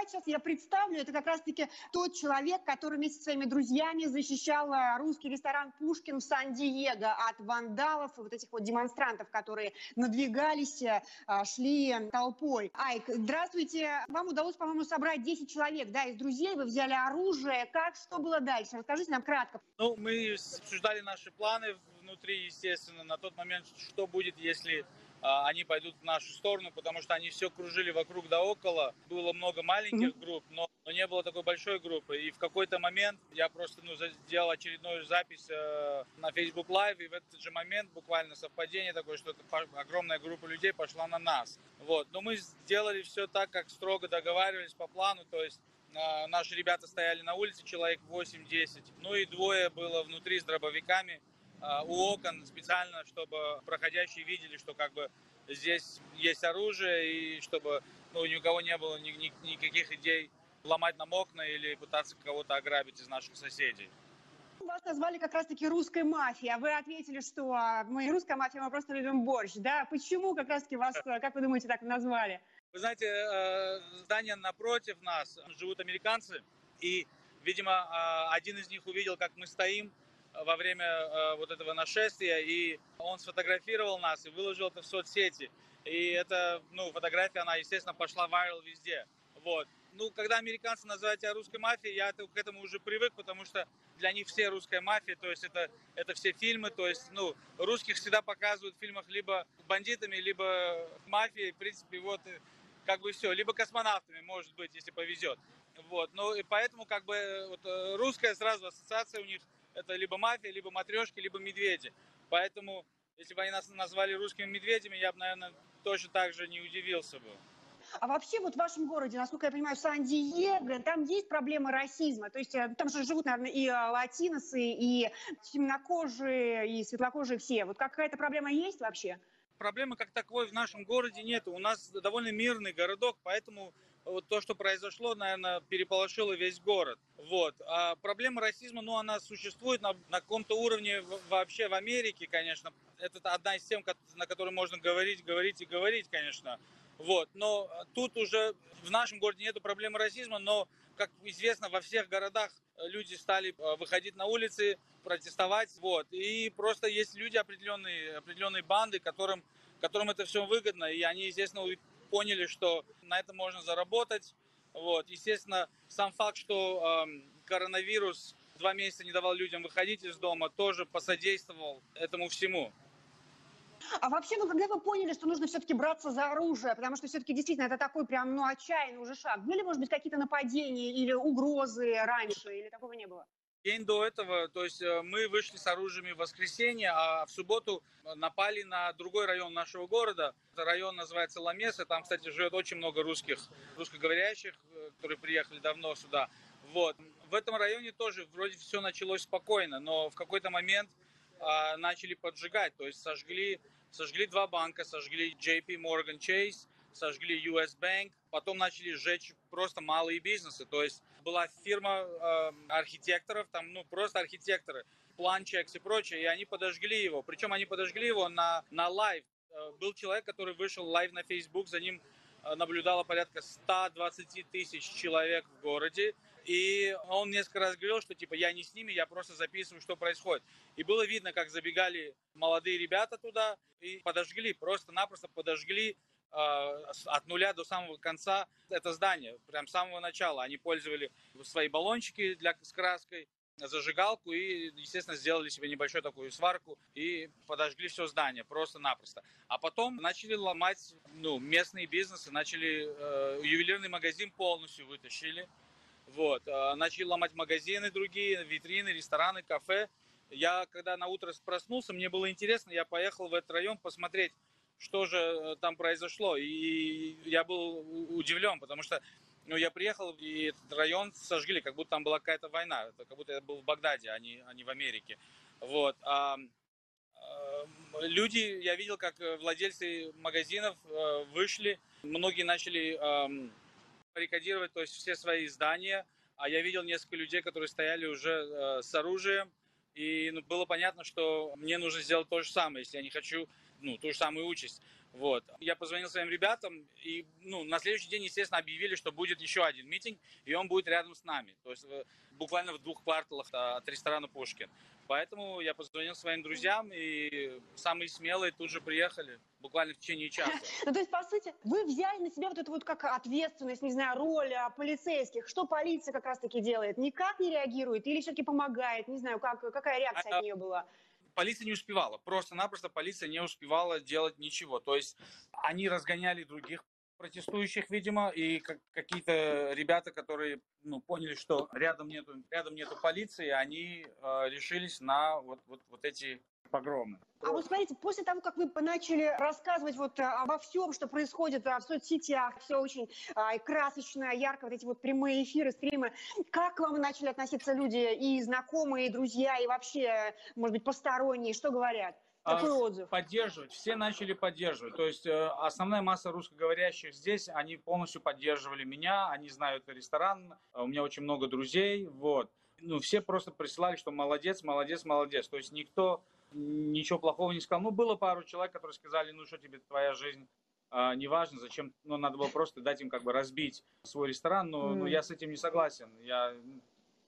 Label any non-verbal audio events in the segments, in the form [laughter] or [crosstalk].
давайте сейчас я представлю, это как раз-таки тот человек, который вместе со своими друзьями защищал э, русский ресторан «Пушкин» в Сан-Диего от вандалов и вот этих вот демонстрантов, которые надвигались, э, шли толпой. Айк, здравствуйте. Вам удалось, по-моему, собрать 10 человек, да, из друзей, вы взяли оружие. Как, что было дальше? Расскажите нам кратко. Ну, мы обсуждали наши планы внутри, естественно, на тот момент, что будет, если они пойдут в нашу сторону, потому что они все кружили вокруг да около. Было много маленьких групп, но, но не было такой большой группы. И в какой-то момент я просто ну, сделал очередную запись э, на Facebook Live, и в этот же момент буквально совпадение такое, что огромная группа людей пошла на нас. Вот. Но мы сделали все так, как строго договаривались по плану, то есть э, Наши ребята стояли на улице, человек 8-10. Ну и двое было внутри с дробовиками. А, у окон специально, чтобы проходящие видели, что как бы здесь есть оружие и чтобы ну, ни у кого не было ни, ни, никаких идей ломать нам окна или пытаться кого-то ограбить из наших соседей. Вас назвали как раз-таки русской мафией, а вы ответили, что а, мы не русская мафия, мы просто любим борщ, да? Почему как раз-таки вас, как вы думаете, так назвали? Вы знаете, э, здание напротив нас живут американцы, и, видимо, а, один из них увидел, как мы стоим, во время э, вот этого нашествия, и он сфотографировал нас и выложил это в соцсети. И эта ну, фотография, она, естественно, пошла вайрал везде. Вот. Ну, когда американцы называют тебя русской мафией, я к этому уже привык, потому что для них все русская мафия, то есть это, это все фильмы, то есть, ну, русских всегда показывают в фильмах либо бандитами, либо мафией, в принципе, вот, как бы все, либо космонавтами, может быть, если повезет. Вот, ну, и поэтому, как бы, вот, э, русская сразу ассоциация у них – это либо мафия, либо матрешки, либо медведи. Поэтому, если бы они нас назвали русскими медведями, я бы, наверное, точно так же не удивился бы. А вообще вот в вашем городе, насколько я понимаю, Сан-Диего, там есть проблема расизма? То есть э, там же живут, наверное, и э, латиносы, и темнокожие, и светлокожие все. Вот какая-то проблема есть вообще? Проблемы как таковой в нашем городе нет. У нас довольно мирный городок, поэтому вот то, что произошло, наверное, переполошило весь город. Вот. А проблема расизма, ну, она существует на, на каком-то уровне вообще в Америке, конечно. Это одна из тем, на которой можно говорить, говорить и говорить, конечно. Вот. Но тут уже в нашем городе нет проблемы расизма, но, как известно, во всех городах люди стали э, выходить на улицы, протестовать. Вот. И просто есть люди определенные, определенные банды, которым, которым это все выгодно, и они, естественно, поняли, что на этом можно заработать. Вот. Естественно, сам факт, что э, коронавирус два месяца не давал людям выходить из дома, тоже посодействовал этому всему. А вообще, ну, когда вы поняли, что нужно все-таки браться за оружие, потому что все-таки действительно это такой прям, ну, отчаянный уже шаг. Были, может быть, какие-то нападения или угрозы раньше, или такого не было? День до этого, то есть э, мы вышли с оружием в воскресенье, а в субботу напали на другой район нашего города. Это район называется Ламеса, там, кстати, живет очень много русских, русскоговорящих, э, которые приехали давно сюда. Вот. В этом районе тоже вроде все началось спокойно, но в какой-то момент а, начали поджигать, то есть сожгли, сожгли два банка, сожгли JP Morgan Chase, сожгли US Bank, потом начали сжечь просто малые бизнесы. То есть была фирма э, архитекторов, там, ну, просто архитекторы, plan checks и прочее, и они подожгли его. Причем они подожгли его на, на live. Э, был человек, который вышел live на Facebook, за ним э, наблюдало порядка 120 тысяч человек в городе. И он несколько раз говорил, что типа я не с ними, я просто записываю, что происходит. И было видно, как забегали молодые ребята туда и подожгли, просто-напросто подожгли от нуля до самого конца это здание, прям с самого начала. Они пользовали свои баллончики для, с краской, зажигалку и, естественно, сделали себе небольшую такую сварку и подожгли все здание просто-напросто. А потом начали ломать ну, местные бизнесы, начали э, ювелирный магазин полностью вытащили, вот, э, начали ломать магазины другие, витрины, рестораны, кафе. Я, когда на утро проснулся, мне было интересно, я поехал в этот район посмотреть, что же э, там произошло. И я был удивлен, потому что ну, я приехал, и этот район сожгли, как будто там была какая-то война. Это как будто я был в Багдаде, а не, а не в Америке. Вот. А, а, люди, я видел, как владельцы магазинов а, вышли, многие начали а, баррикадировать то есть все свои здания, а я видел несколько людей, которые стояли уже а, с оружием, и ну, было понятно, что мне нужно сделать то же самое, если я не хочу ну, ту же самую участь. Вот. Я позвонил своим ребятам, и ну, на следующий день, естественно, объявили, что будет еще один митинг, и он будет рядом с нами. То есть э, буквально в двух кварталах а, от ресторана «Пушкин». Поэтому я позвонил своим друзьям, и самые смелые тут же приехали, буквально в течение часа. [laughs] Ну, то есть, по сути, вы взяли на себя вот эту вот как ответственность, не знаю, роль а, полицейских. Что полиция как раз-таки делает? Никак не реагирует или все-таки помогает? Не знаю, как, какая реакция а, от нее была? Полиция не успевала. Просто-напросто полиция не успевала делать ничего. То есть они разгоняли других протестующих, видимо, и какие-то ребята, которые ну, поняли, что рядом нету, рядом нету полиции, они э, решились на вот, вот, вот эти погромы. А вот смотрите, после того, как вы начали рассказывать вот э, обо всем, что происходит а, в соцсетях, все очень а, красочно, ярко, вот эти вот прямые эфиры, стримы, как к вам начали относиться люди, и знакомые, и друзья, и вообще, может быть, посторонние, что говорят? Какой отзыв? Поддерживать. Все начали поддерживать. То есть э, основная масса русскоговорящих здесь, они полностью поддерживали меня. Они знают ресторан. У меня очень много друзей. Вот. Ну, все просто присылали, что молодец, молодец, молодец. То есть никто ничего плохого не сказал. Ну, было пару человек, которые сказали, ну, что тебе твоя жизнь а, неважно, зачем, ну, надо было просто дать им как бы разбить свой ресторан, но, mm. но я с этим не согласен. Я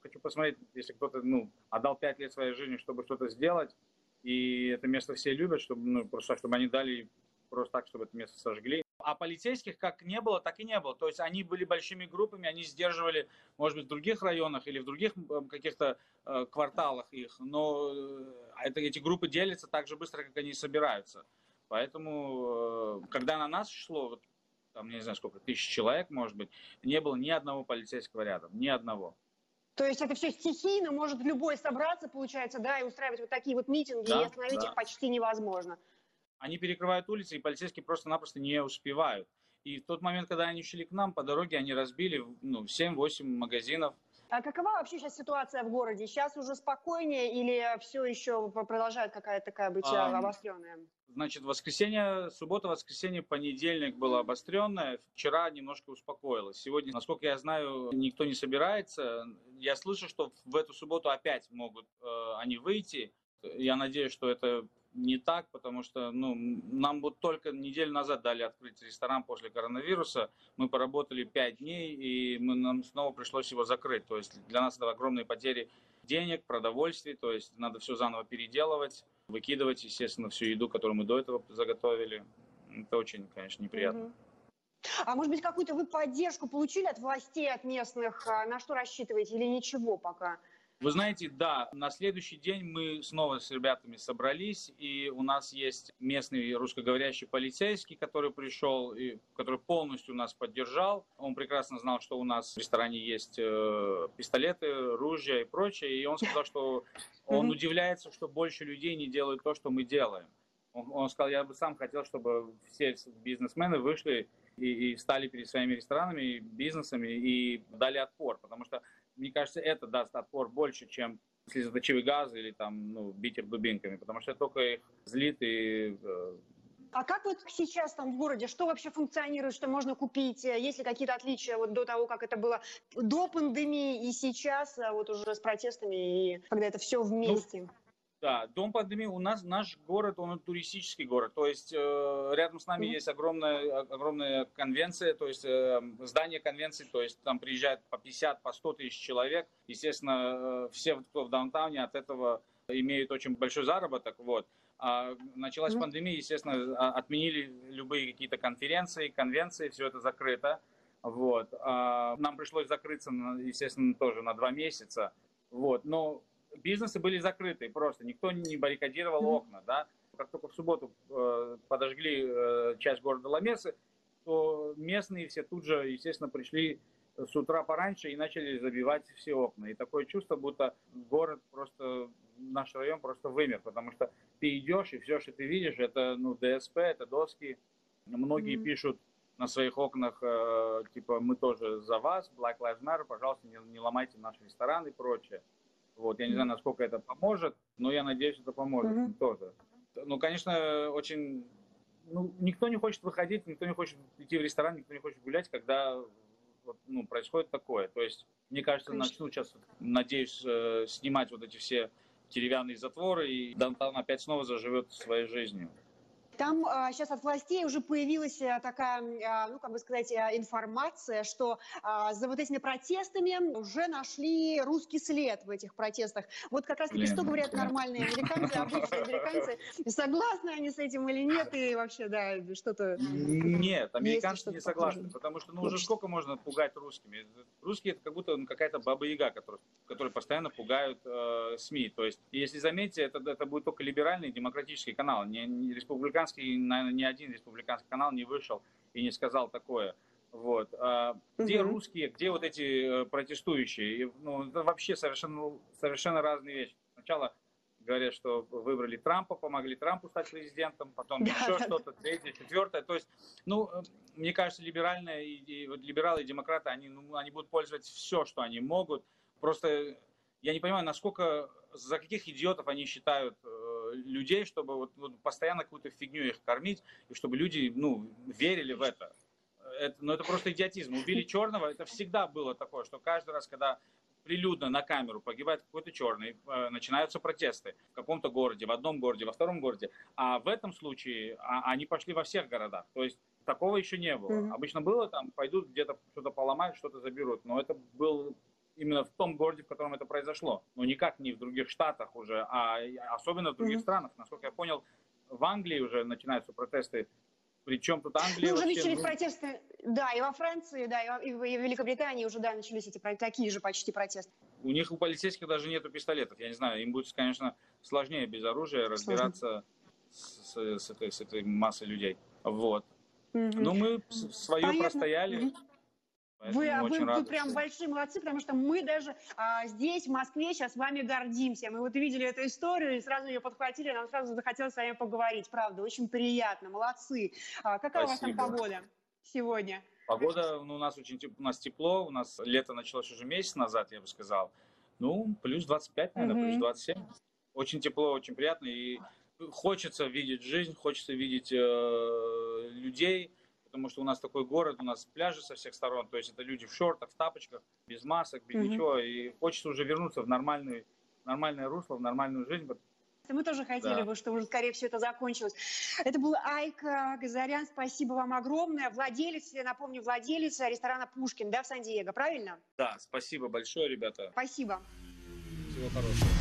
хочу посмотреть, если кто-то, ну, отдал пять лет своей жизни, чтобы что-то сделать, и это место все любят, чтобы, ну, просто чтобы они дали просто так, чтобы это место сожгли. А полицейских как не было, так и не было. То есть они были большими группами, они сдерживали, может быть, в других районах или в других каких-то э, кварталах их, но э, это, эти группы делятся так же быстро, как они собираются. Поэтому, э, когда на нас шло, вот, там, не знаю сколько, тысяч человек, может быть, не было ни одного полицейского рядом, ни одного. То есть это все стихийно, может любой собраться, получается, да, и устраивать вот такие вот митинги, да, и остановить да. их почти невозможно. Они перекрывают улицы, и полицейские просто-напросто не успевают. И в тот момент, когда они шли к нам, по дороге они разбили ну, 7-8 магазинов. А какова вообще сейчас ситуация в городе? Сейчас уже спокойнее или все еще продолжает какая-то такая быть а, обостренная? Значит, воскресенье, суббота, воскресенье, понедельник было обостренное. Вчера немножко успокоилось. Сегодня, насколько я знаю, никто не собирается. Я слышу, что в эту субботу опять могут э, они выйти. Я надеюсь, что это не так, потому что ну, нам вот только неделю назад дали открыть ресторан после коронавируса. Мы поработали пять дней, и мы, нам снова пришлось его закрыть. То есть для нас это огромные потери денег, продовольствия, то есть надо все заново переделывать, выкидывать, естественно, всю еду, которую мы до этого заготовили. Это очень, конечно, неприятно. А может быть, какую-то вы поддержку получили от властей, от местных? А на что рассчитываете или ничего пока? Вы знаете, да, на следующий день мы снова с ребятами собрались, и у нас есть местный русскоговорящий полицейский, который пришел, и который полностью нас поддержал. Он прекрасно знал, что у нас в ресторане есть э, пистолеты, ружья и прочее, и он сказал, что [laughs] он удивляется, что больше людей не делают то, что мы делаем. Он, он сказал, я бы сам хотел, чтобы все бизнесмены вышли и, и стали перед своими ресторанами и бизнесами и дали отпор, потому что мне кажется, это даст отпор больше, чем слезоточивый газ или там, ну, битер дубинками, потому что это только их злит и э, а как вот сейчас там в городе, что вообще функционирует, что можно купить? Есть ли какие-то отличия вот до того, как это было до пандемии и сейчас, а вот уже с протестами, и когда это все вместе? Ну, да, дом пандемии у нас, наш город, он туристический город, то есть э, рядом с нами mm-hmm. есть огромная, огромная конвенция, то есть э, здание конвенции, то есть там приезжает по 50, по 100 тысяч человек, естественно, э, все, кто в даунтауне от этого имеют очень большой заработок, вот. А началась mm-hmm. пандемия, естественно, а, отменили любые какие-то конференции, конвенции, все это закрыто, вот. А нам пришлось закрыться, естественно, тоже на два месяца, вот, но бизнесы были закрыты просто, никто не баррикадировал окна, да. Как только в субботу э, подожгли э, часть города Ламесы, то местные все тут же, естественно, пришли с утра пораньше и начали забивать все окна. И такое чувство, будто город просто, наш район просто вымер, потому что ты идешь, и все, что ты видишь, это ну, ДСП, это доски. Многие mm-hmm. пишут на своих окнах, э, типа, мы тоже за вас, Black Lives Matter, пожалуйста, не, не ломайте наш ресторан и прочее. Вот, я не знаю, насколько это поможет, но я надеюсь, это поможет mm-hmm. тоже. Ну, конечно, очень... Ну, никто не хочет выходить, никто не хочет идти в ресторан, никто не хочет гулять, когда вот, ну, происходит такое. То есть, мне кажется, конечно. начнут сейчас, надеюсь, э, снимать вот эти все деревянные затворы, и Дантан опять снова заживет своей жизнью. Там а, сейчас от властей уже появилась а, такая, а, ну, как бы сказать, а, информация, что а, за вот этими протестами уже нашли русский след в этих протестах. Вот как раз-таки, что говорят нормальные американцы, обычные американцы, согласны они с этим или нет, и вообще, да, что-то... Нет, американцы не согласны, потому что, ну, уже сколько можно пугать русскими? Русские это как будто ну, какая-то баба-яга, которая, которая постоянно пугают э, СМИ. То есть, если заметите, это, это будет только либеральный демократический канал, не, не республиканский, наверное, ни один республиканский канал не вышел и не сказал такое. Вот. А где угу. русские, где вот эти э, протестующие? Ну, это вообще совершенно, совершенно разные вещи. Сначала говорят, что выбрали Трампа, помогли Трампу стать президентом, потом да, еще что-то, третье, четвертое. То есть, ну, э, мне кажется, либеральные, и, и, вот либералы и демократы, они, ну, они будут пользоваться все, что они могут. Просто я не понимаю, насколько, за каких идиотов они считают э, людей, чтобы вот, вот постоянно какую-то фигню их кормить, и чтобы люди, ну, верили в это. это. Ну, это просто идиотизм. Убили черного, это всегда было такое, что каждый раз, когда прилюдно на камеру погибает какой-то черный, э, начинаются протесты в каком-то городе, в одном городе, во втором городе. А в этом случае а, они пошли во всех городах. То есть такого еще не было. Mm-hmm. Обычно было там, пойдут где-то что-то поломают, что-то заберут. Но это был именно в том городе, в котором это произошло. Но никак не в других штатах уже, а особенно в других mm-hmm. странах. Насколько я понял, в Англии уже начинаются протесты. Причем тут Англия... Ну, уже вообще... начались протесты, да, и во Франции, да, и в, и в Великобритании уже, да, начались эти такие же почти протесты. У них, у полицейских даже нету пистолетов. Я не знаю, им будет, конечно, сложнее без оружия разбираться с, с, с, этой, с этой массой людей. Вот. Угу. Ну, мы свое Понятно. простояли. Угу. Вы, а вы, вы прям большие молодцы, потому что мы даже а, здесь, в Москве, сейчас с вами гордимся. Мы вот увидели эту историю и сразу ее подхватили, нам сразу захотелось с вами поговорить. Правда, очень приятно, молодцы. А, какая Спасибо. у вас там погода сегодня? Погода ну, у нас очень у нас тепло, у нас лето началось уже месяц назад, я бы сказал. Ну, плюс 25, наверное, угу. плюс 27. Очень тепло, очень приятно. И хочется видеть жизнь, хочется видеть э, людей, потому что у нас такой город, у нас пляжи со всех сторон, то есть это люди в шортах, в тапочках, без масок, без mm-hmm. ничего, и хочется уже вернуться в нормальный, нормальное русло, в нормальную жизнь. Мы тоже хотели да. бы, чтобы уже скорее все это закончилось. Это был Айка Газарян. Спасибо вам огромное. Владелец, я напомню, владелец ресторана Пушкин, да, в Сан-Диего, правильно? Да, спасибо большое, ребята. Спасибо. Всего хорошего.